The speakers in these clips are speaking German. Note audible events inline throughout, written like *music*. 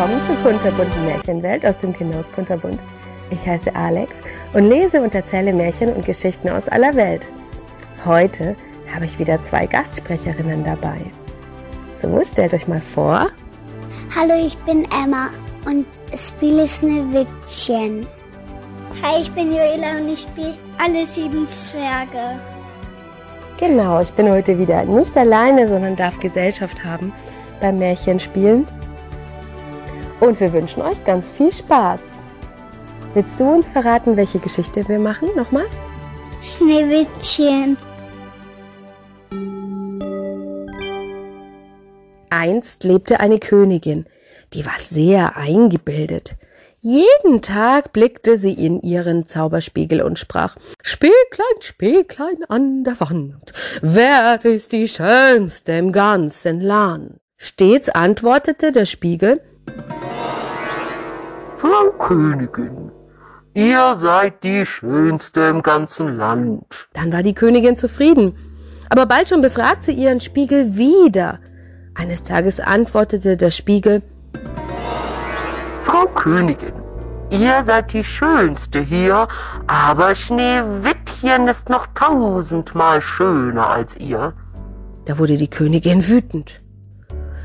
Willkommen zur kunterbunten Märchenwelt aus dem Kinderhaus Kunterbunt. Ich heiße Alex und lese und erzähle Märchen und Geschichten aus aller Welt. Heute habe ich wieder zwei Gastsprecherinnen dabei. So, stellt euch mal vor. Hallo, ich bin Emma und spiele Schneewittchen. Hi, ich bin Joela und ich spiele alle sieben Zwerge. Genau, ich bin heute wieder nicht alleine, sondern darf Gesellschaft haben beim Märchenspielen. Und wir wünschen euch ganz viel Spaß. Willst du uns verraten, welche Geschichte wir machen? Nochmal? Schneewittchen. Einst lebte eine Königin, die war sehr eingebildet. Jeden Tag blickte sie in ihren Zauberspiegel und sprach Spieglein, Spieglein an der Wand, wer ist die Schönste im ganzen Land? Stets antwortete der Spiegel Frau Königin, ihr seid die Schönste im ganzen Land. Dann war die Königin zufrieden. Aber bald schon befragt sie ihren Spiegel wieder. Eines Tages antwortete der Spiegel Frau Königin, ihr seid die Schönste hier, aber Schneewittchen ist noch tausendmal schöner als ihr. Da wurde die Königin wütend.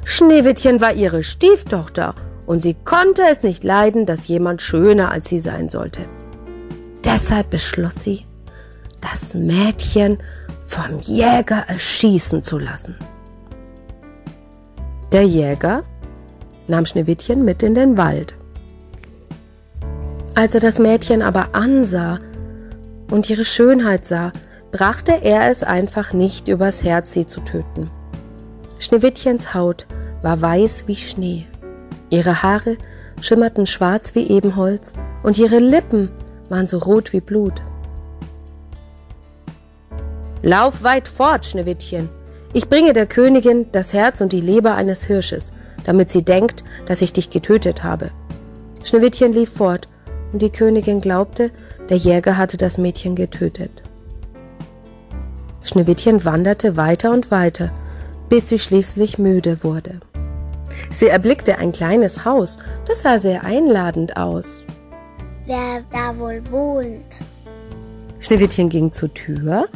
Schneewittchen war ihre Stieftochter und sie konnte es nicht leiden, dass jemand schöner als sie sein sollte. Deshalb beschloss sie, das Mädchen vom Jäger erschießen zu lassen. Der Jäger nahm Schneewittchen mit in den Wald. Als er das Mädchen aber ansah und ihre Schönheit sah, brachte er es einfach nicht übers Herz, sie zu töten. Schneewittchens Haut war weiß wie Schnee. Ihre Haare schimmerten schwarz wie Ebenholz und ihre Lippen waren so rot wie Blut. Lauf weit fort, Schneewittchen. Ich bringe der Königin das Herz und die Leber eines Hirsches, damit sie denkt, dass ich dich getötet habe. Schneewittchen lief fort, und die Königin glaubte, der Jäger hatte das Mädchen getötet. Schneewittchen wanderte weiter und weiter, bis sie schließlich müde wurde. Sie erblickte ein kleines Haus, das sah sehr einladend aus. Wer da wohl wohnt? Schneewittchen ging zur Tür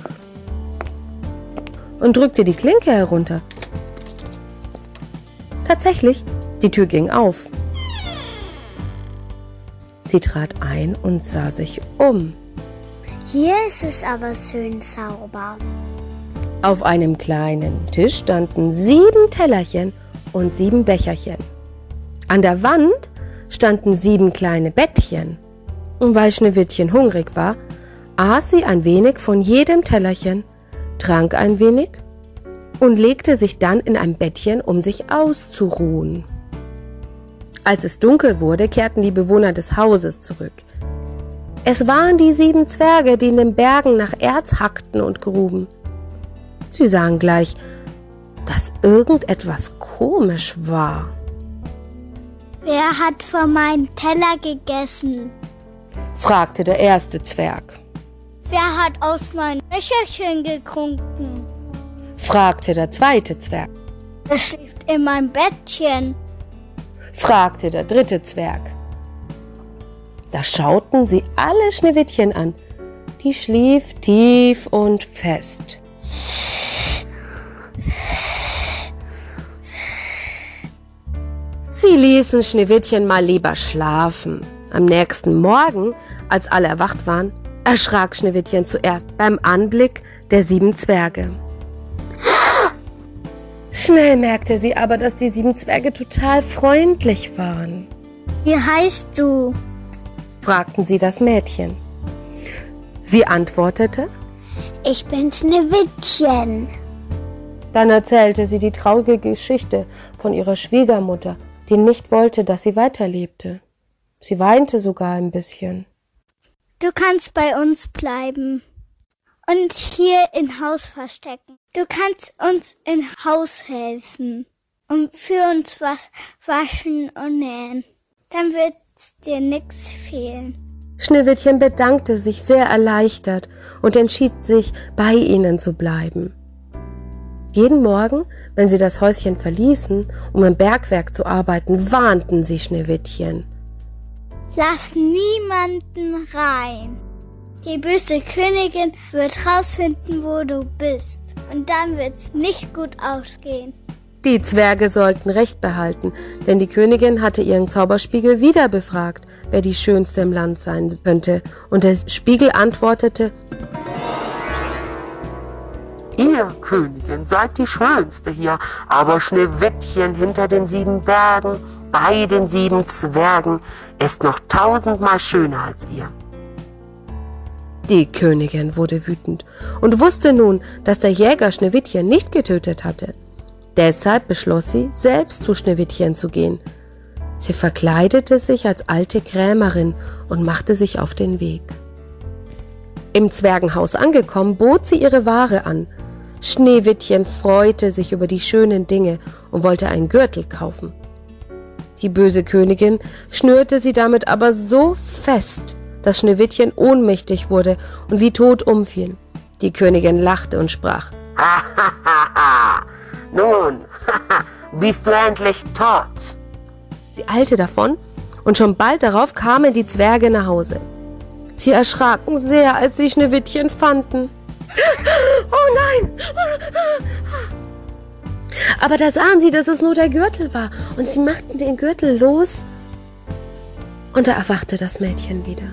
und drückte die Klinke herunter. Tatsächlich, die Tür ging auf. Sie trat ein und sah sich um. Hier ist es aber schön sauber. Auf einem kleinen Tisch standen sieben Tellerchen und sieben Becherchen. An der Wand standen sieben kleine Bettchen. Und weil Schneewittchen hungrig war, aß sie ein wenig von jedem Tellerchen, trank ein wenig und legte sich dann in ein Bettchen, um sich auszuruhen. Als es dunkel wurde, kehrten die Bewohner des Hauses zurück. Es waren die sieben Zwerge, die in den Bergen nach Erz hackten und gruben. Sie sahen gleich, dass irgendetwas komisch war. Wer hat von meinem Teller gegessen? fragte der erste Zwerg. Wer hat aus meinem Becherchen getrunken? fragte der zweite Zwerg. Wer schläft in meinem Bettchen? fragte der dritte Zwerg. Da schauten sie alle Schneewittchen an. Die schlief tief und fest. Sie ließen Schneewittchen mal lieber schlafen. Am nächsten Morgen, als alle erwacht waren, erschrak Schneewittchen zuerst beim Anblick der sieben Zwerge. Schnell merkte sie aber, dass die sieben Zwerge total freundlich waren. Wie heißt du? fragten sie das Mädchen. Sie antwortete, Ich bin Schneewittchen. Dann erzählte sie die traurige Geschichte von ihrer Schwiegermutter, die nicht wollte, dass sie weiterlebte. Sie weinte sogar ein bisschen. Du kannst bei uns bleiben und hier im Haus verstecken. Du kannst uns im Haus helfen und für uns was waschen und nähen. Dann wird dir nichts fehlen. Schneewittchen bedankte sich sehr erleichtert und entschied sich, bei ihnen zu bleiben. Jeden Morgen, wenn sie das Häuschen verließen, um im Bergwerk zu arbeiten, warnten sie Schneewittchen. Lass niemanden rein. Die böse Königin wird rausfinden, wo du bist. Und dann wird's nicht gut ausgehen. Die Zwerge sollten Recht behalten, denn die Königin hatte ihren Zauberspiegel wieder befragt, wer die Schönste im Land sein könnte, und der Spiegel antwortete, Ihr, Königin, seid die Schönste hier, aber Schneewittchen hinter den sieben Bergen, bei den sieben Zwergen, ist noch tausendmal schöner als ihr. Die Königin wurde wütend und wusste nun, dass der Jäger Schneewittchen nicht getötet hatte. Deshalb beschloss sie, selbst zu Schneewittchen zu gehen. Sie verkleidete sich als alte Krämerin und machte sich auf den Weg. Im Zwergenhaus angekommen, bot sie ihre Ware an. Schneewittchen freute sich über die schönen Dinge und wollte einen Gürtel kaufen. Die böse Königin schnürte sie damit aber so fest, dass Schneewittchen ohnmächtig wurde und wie tot umfiel. Die Königin lachte und sprach, Nun, bist du endlich tot? Sie eilte davon, und schon bald darauf kamen die Zwerge nach Hause. Sie erschraken sehr, als sie Schneewittchen fanden. *laughs* Oh nein! Aber da sahen sie, dass es nur der Gürtel war, und sie machten den Gürtel los, und da erwachte das Mädchen wieder.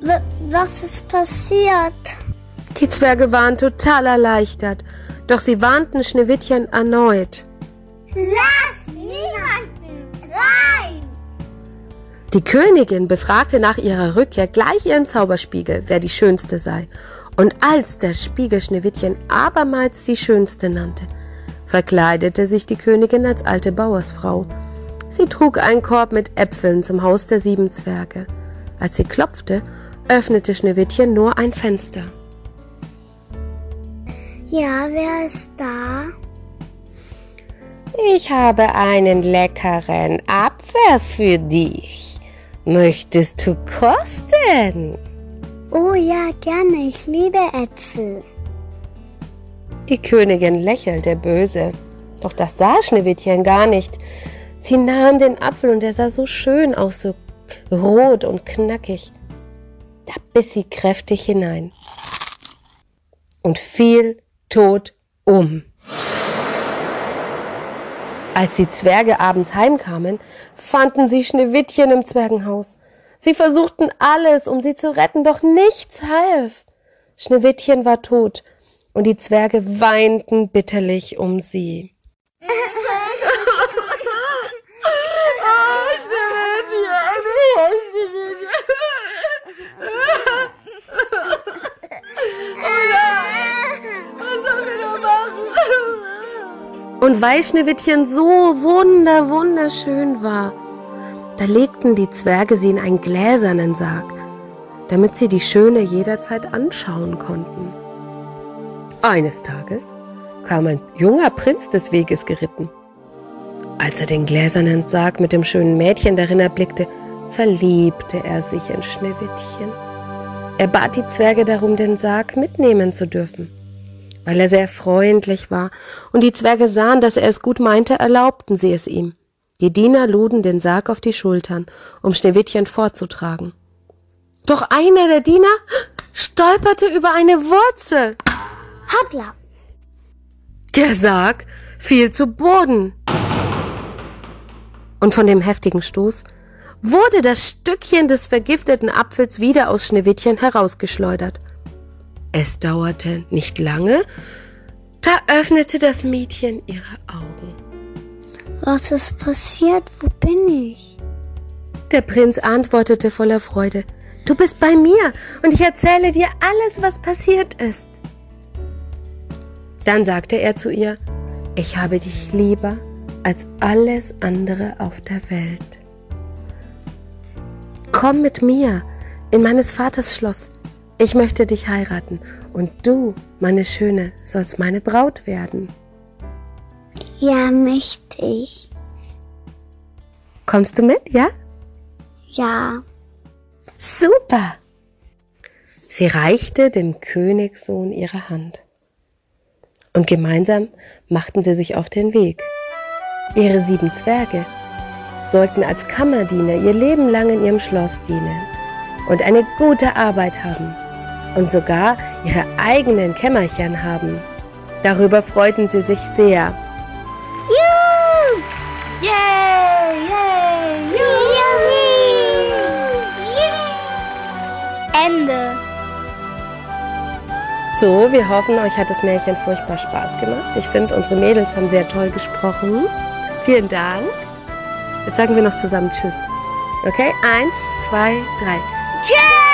W was ist passiert? Die Zwerge waren total erleichtert, doch sie warnten Schneewittchen erneut. Lass niemanden rein! Die Königin befragte nach ihrer Rückkehr gleich ihren Zauberspiegel, wer die Schönste sei. Und als der Spiegel Schneewittchen abermals die Schönste nannte, verkleidete sich die Königin als alte Bauersfrau. Sie trug einen Korb mit Äpfeln zum Haus der sieben Zwerge. Als sie klopfte, öffnete Schneewittchen nur ein Fenster. Ja, wer ist da? Ich habe einen leckeren Apfel für dich. Möchtest du kosten? Oh ja, gerne. Ich liebe Äpfel. Die Königin lächelte böse. Doch das sah Schneewittchen gar nicht. Sie nahm den Apfel und er sah so schön aus, so rot und knackig. Da biss sie kräftig hinein und fiel tot um. Als die Zwerge abends heimkamen, fanden sie Schneewittchen im Zwergenhaus. Sie versuchten alles, um sie zu retten, doch nichts half. Schneewittchen war tot und die Zwerge weinten bitterlich um sie. Und weil Schneewittchen so wunder, wunderschön war, da legten die Zwerge sie in einen gläsernen Sarg, damit sie die Schöne jederzeit anschauen konnten. Eines Tages kam ein junger Prinz des Weges geritten. Als er den gläsernen Sarg mit dem schönen Mädchen darin erblickte, verliebte er sich in Schneewittchen. Er bat die Zwerge darum, den Sarg mitnehmen zu dürfen. Weil er sehr freundlich war und die Zwerge sahen, dass er es gut meinte, erlaubten sie es ihm. Die Diener luden den Sarg auf die Schultern, um Schneewittchen fortzutragen. Doch einer der Diener stolperte über eine Wurzel. Hoppla. Der Sarg fiel zu Boden. Und von dem heftigen Stoß wurde das Stückchen des vergifteten Apfels wieder aus Schneewittchen herausgeschleudert. Es dauerte nicht lange, da öffnete das Mädchen ihre Augen. Was ist passiert? Wo bin ich? Der Prinz antwortete voller Freude, Du bist bei mir und ich erzähle dir alles, was passiert ist. Dann sagte er zu ihr, Ich habe dich lieber als alles andere auf der Welt. Komm mit mir in meines Vaters Schloss. Ich möchte dich heiraten und du, meine Schöne, sollst meine Braut werden. Ja, möchte ich. Kommst du mit, ja? Ja. Super! Sie reichte dem Königssohn ihre Hand. Und gemeinsam machten sie sich auf den Weg. Ihre sieben Zwerge sollten als Kammerdiener ihr Leben lang in ihrem Schloss dienen und eine gute Arbeit haben und sogar ihre eigenen Kämmerchen haben. Darüber freuten sie sich sehr. Juhu! Yay! Yay! Yippie! Ende. So, wir hoffen, euch hat das Märchen furchtbar Spaß gemacht. Ich finde, unsere Mädels haben sehr toll gesprochen. Vielen Dank. Jetzt sagen wir noch zusammen Tschüss. Okay? Eins, zwei, drei. Tschüss!